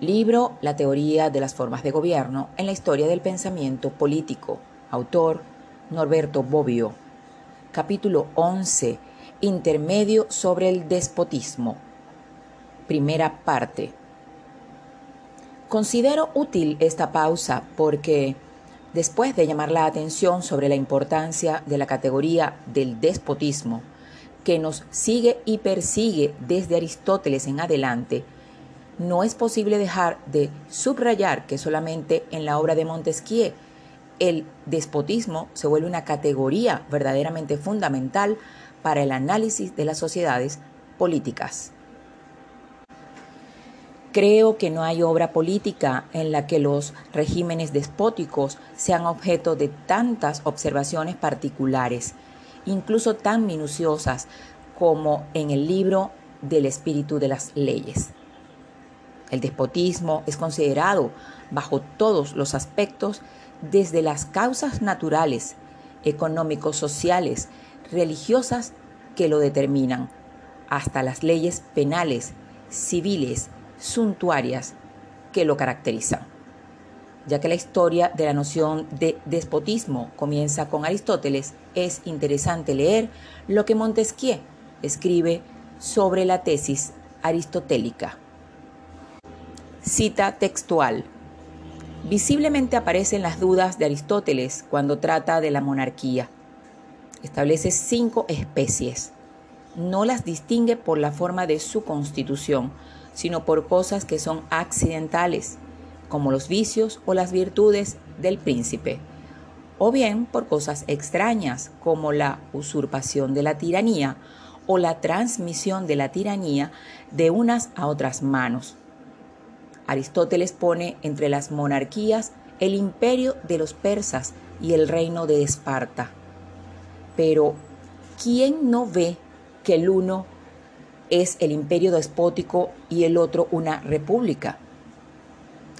Libro La teoría de las formas de gobierno en la historia del pensamiento político. Autor Norberto Bobbio. Capítulo 11. Intermedio sobre el despotismo. Primera parte. Considero útil esta pausa porque, después de llamar la atención sobre la importancia de la categoría del despotismo, que nos sigue y persigue desde Aristóteles en adelante, no es posible dejar de subrayar que solamente en la obra de Montesquieu el despotismo se vuelve una categoría verdaderamente fundamental para el análisis de las sociedades políticas. Creo que no hay obra política en la que los regímenes despóticos sean objeto de tantas observaciones particulares, incluso tan minuciosas como en el libro del espíritu de las leyes. El despotismo es considerado bajo todos los aspectos desde las causas naturales, económicos, sociales, religiosas que lo determinan, hasta las leyes penales, civiles, suntuarias que lo caracterizan. Ya que la historia de la noción de despotismo comienza con Aristóteles, es interesante leer lo que Montesquieu escribe sobre la tesis aristotélica. Cita textual. Visiblemente aparecen las dudas de Aristóteles cuando trata de la monarquía. Establece cinco especies. No las distingue por la forma de su constitución, sino por cosas que son accidentales, como los vicios o las virtudes del príncipe, o bien por cosas extrañas, como la usurpación de la tiranía o la transmisión de la tiranía de unas a otras manos Aristóteles pone entre las monarquías el imperio de los persas y el reino de Esparta. Pero, ¿quién no ve que el uno es el imperio despótico y el otro una república?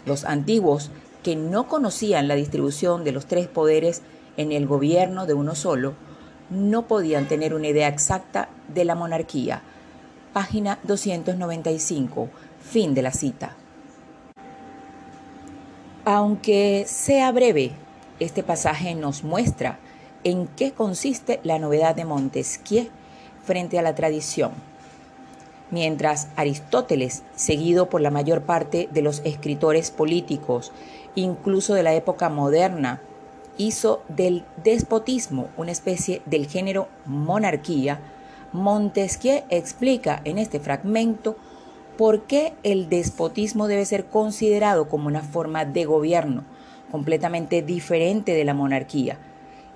Los antiguos, que no conocían la distribución de los tres poderes en el gobierno de uno solo, no podían tener una idea exacta de la monarquía. Página 295. Fin de la cita. Aunque sea breve, este pasaje nos muestra en qué consiste la novedad de Montesquieu frente a la tradición. Mientras Aristóteles, seguido por la mayor parte de los escritores políticos, incluso de la época moderna, hizo del despotismo una especie del género monarquía, Montesquieu explica en este fragmento ¿Por qué el despotismo debe ser considerado como una forma de gobierno completamente diferente de la monarquía?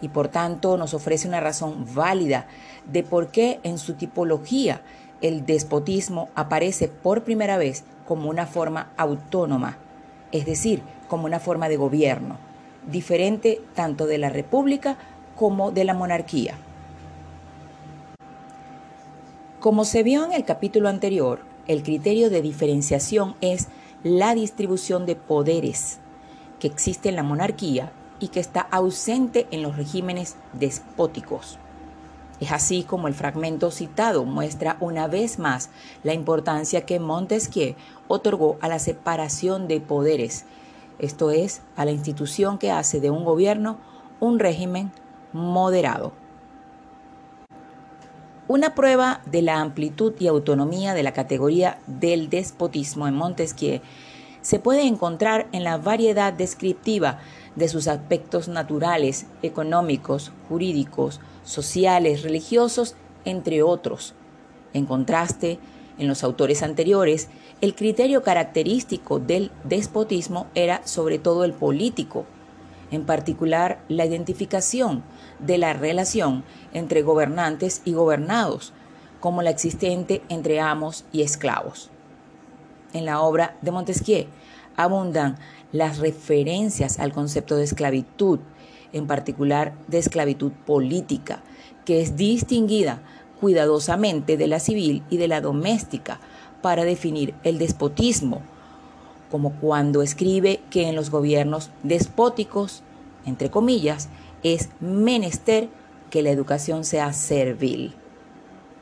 Y por tanto nos ofrece una razón válida de por qué en su tipología el despotismo aparece por primera vez como una forma autónoma, es decir, como una forma de gobierno, diferente tanto de la república como de la monarquía. Como se vio en el capítulo anterior, el criterio de diferenciación es la distribución de poderes que existe en la monarquía y que está ausente en los regímenes despóticos. Es así como el fragmento citado muestra una vez más la importancia que Montesquieu otorgó a la separación de poderes, esto es, a la institución que hace de un gobierno un régimen moderado. Una prueba de la amplitud y autonomía de la categoría del despotismo en Montesquieu se puede encontrar en la variedad descriptiva de sus aspectos naturales, económicos, jurídicos, sociales, religiosos, entre otros. En contraste, en los autores anteriores, el criterio característico del despotismo era sobre todo el político, en particular la identificación de la relación entre gobernantes y gobernados, como la existente entre amos y esclavos. En la obra de Montesquieu abundan las referencias al concepto de esclavitud, en particular de esclavitud política, que es distinguida cuidadosamente de la civil y de la doméstica para definir el despotismo, como cuando escribe que en los gobiernos despóticos, entre comillas, es menester que la educación sea servil.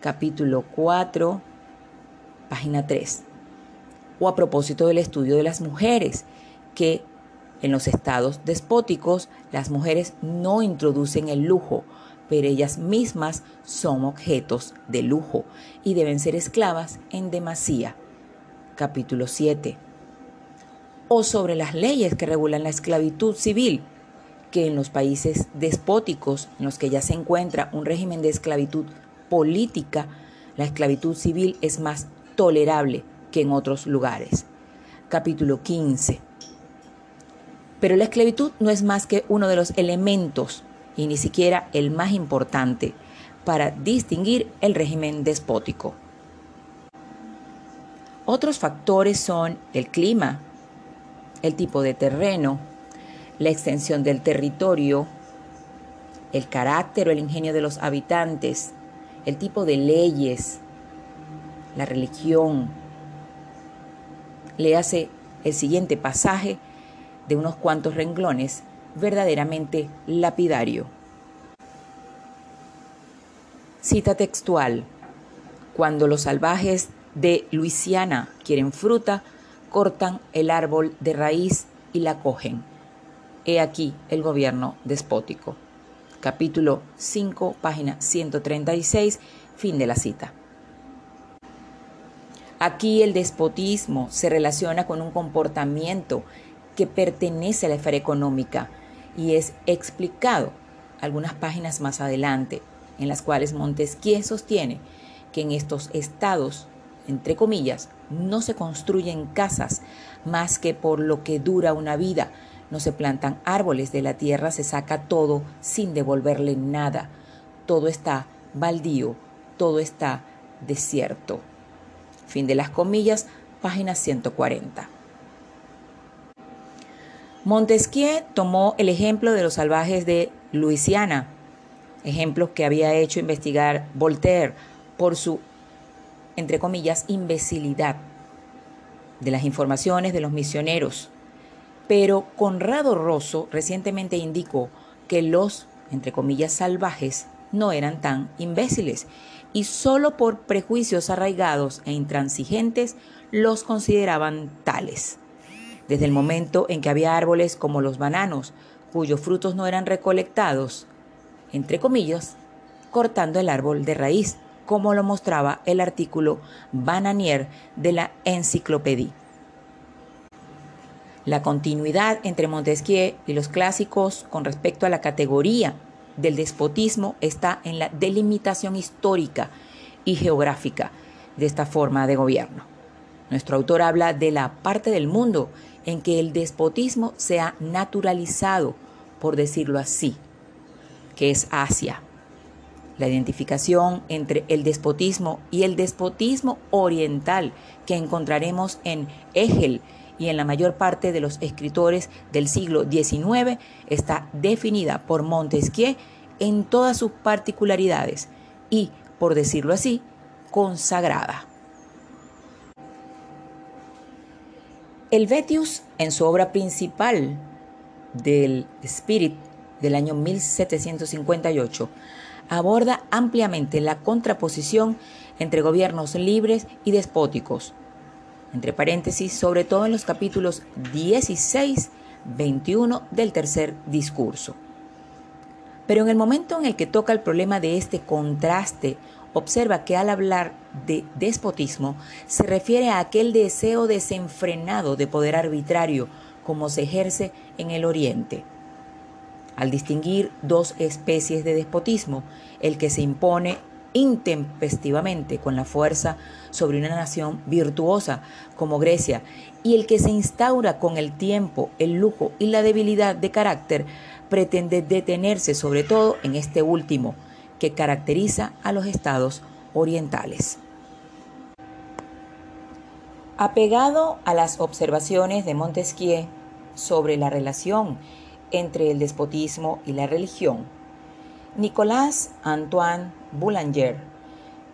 Capítulo 4, página 3. o a propósito del estudio de las mujeres, que en los estados despóticos las mujeres no introducen el lujo, pero ellas mismas son objetos de lujo y deben ser esclavas en demasía. Capítulo 7. O sobre las leyes que regulan la esclavitud civil, que en los países despóticos en los que ya se encuentra un régimen de esclavitud política, la esclavitud civil es más tolerable que en otros lugares. Capítulo 15. Pero la esclavitud no es más que uno de los elementos, y ni siquiera el más importante, para distinguir el régimen despótico. Otros factores son el clima, el tipo de terreno, la extensión del territorio, el carácter o el ingenio de los habitantes, el tipo de leyes, la religión. Le hace el siguiente pasaje de unos cuantos renglones verdaderamente lapidario. Cita textual. Cuando los salvajes de Luisiana quieren fruta, cortan el árbol de raíz y la cogen. He aquí el gobierno despótico. Capítulo 5, página 136, fin de la cita. Aquí el despotismo se relaciona con un comportamiento que pertenece a la esfera económica y es explicado algunas páginas más adelante, en las cuales Montesquieu sostiene que en estos estados, entre comillas, no se construyen casas más que por lo que dura una vida, no se plantan árboles de la tierra, se saca todo sin devolverle nada, todo está baldío, todo está desierto. Fin de las comillas, página 140. Montesquieu tomó el ejemplo de los salvajes de Luisiana, ejemplos que había hecho investigar Voltaire por su, entre comillas, imbecilidad de las informaciones de los misioneros. Pero Conrado Rosso recientemente indicó que los, entre comillas, salvajes no eran tan imbéciles y solo por prejuicios arraigados e intransigentes los consideraban tales desde el momento en que había árboles como los bananos, cuyos frutos no eran recolectados, entre comillas, cortando el árbol de raíz, como lo mostraba el artículo Bananier de la Enciclopedia. La continuidad entre Montesquieu y los clásicos con respecto a la categoría del despotismo está en la delimitación histórica y geográfica de esta forma de gobierno. Nuestro autor habla de la parte del mundo en que el despotismo se ha naturalizado, por decirlo así, que es Asia. La identificación entre el despotismo y el despotismo oriental que encontraremos en Hegel y en la mayor parte de los escritores del siglo XIX está definida por Montesquieu en todas sus particularidades y, por decirlo así, consagrada. Helvetius, en su obra principal del Spirit del año 1758, aborda ampliamente la contraposición entre gobiernos libres y despóticos, entre paréntesis, sobre todo en los capítulos 16, 21 del tercer discurso. Pero en el momento en el que toca el problema de este contraste observa que al hablar de despotismo se refiere a aquel deseo desenfrenado de poder arbitrario como se ejerce en el Oriente. Al distinguir dos especies de despotismo, el que se impone intempestivamente con la fuerza sobre una nación virtuosa como Grecia y el que se instaura con el tiempo, el lujo y la debilidad de carácter, pretende detenerse sobre todo en este último, que caracteriza a los estados orientales. Apegado a las observaciones de Montesquieu sobre la relación entre el despotismo y la religión, Nicolas Antoine Boulanger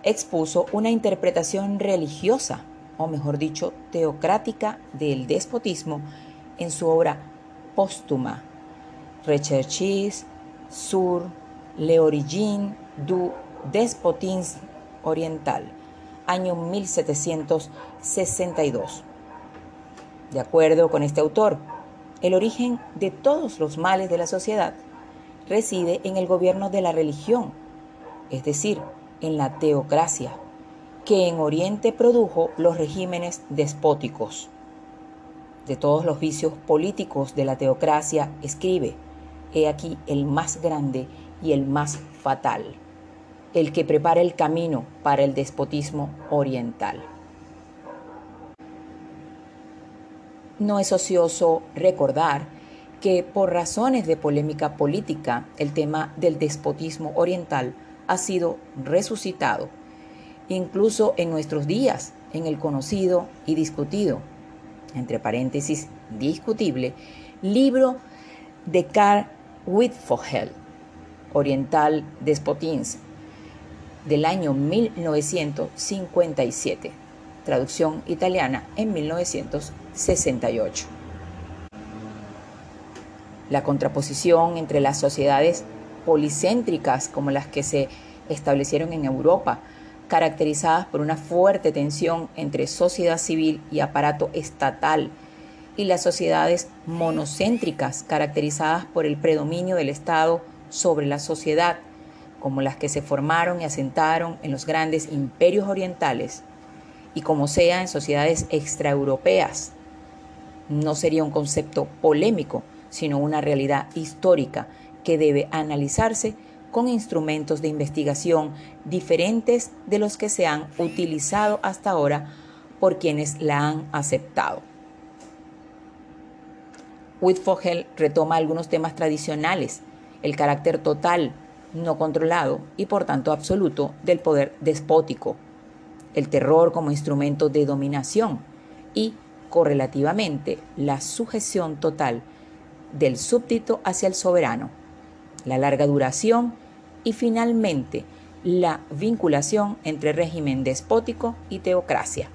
expuso una interpretación religiosa, o mejor dicho, teocrática del despotismo en su obra póstuma Recherches sur L'origine du despotisme oriental, año 1762. De acuerdo con este autor, el origen de todos los males de la sociedad reside en el gobierno de la religión, es decir, en la teocracia, que en Oriente produjo los regímenes despóticos. De todos los vicios políticos de la teocracia, escribe, he aquí el más grande y el más fatal, el que prepara el camino para el despotismo oriental. No es ocioso recordar que por razones de polémica política el tema del despotismo oriental ha sido resucitado, incluso en nuestros días, en el conocido y discutido, entre paréntesis, discutible, libro de Karl Wittfogel, Oriental Despotins, del año 1957, traducción italiana en 1968. La contraposición entre las sociedades policéntricas como las que se establecieron en Europa, caracterizadas por una fuerte tensión entre sociedad civil y aparato estatal, y las sociedades monocéntricas, caracterizadas por el predominio del Estado sobre la sociedad, como las que se formaron y asentaron en los grandes imperios orientales, y como sea en sociedades extraeuropeas. No sería un concepto polémico, sino una realidad histórica que debe analizarse con instrumentos de investigación diferentes de los que se han utilizado hasta ahora por quienes la han aceptado. Whitfogel retoma algunos temas tradicionales, el carácter total, no controlado y por tanto absoluto del poder despótico, el terror como instrumento de dominación y, correlativamente, la sujeción total del súbdito hacia el soberano la larga duración y finalmente la vinculación entre régimen despótico y teocracia.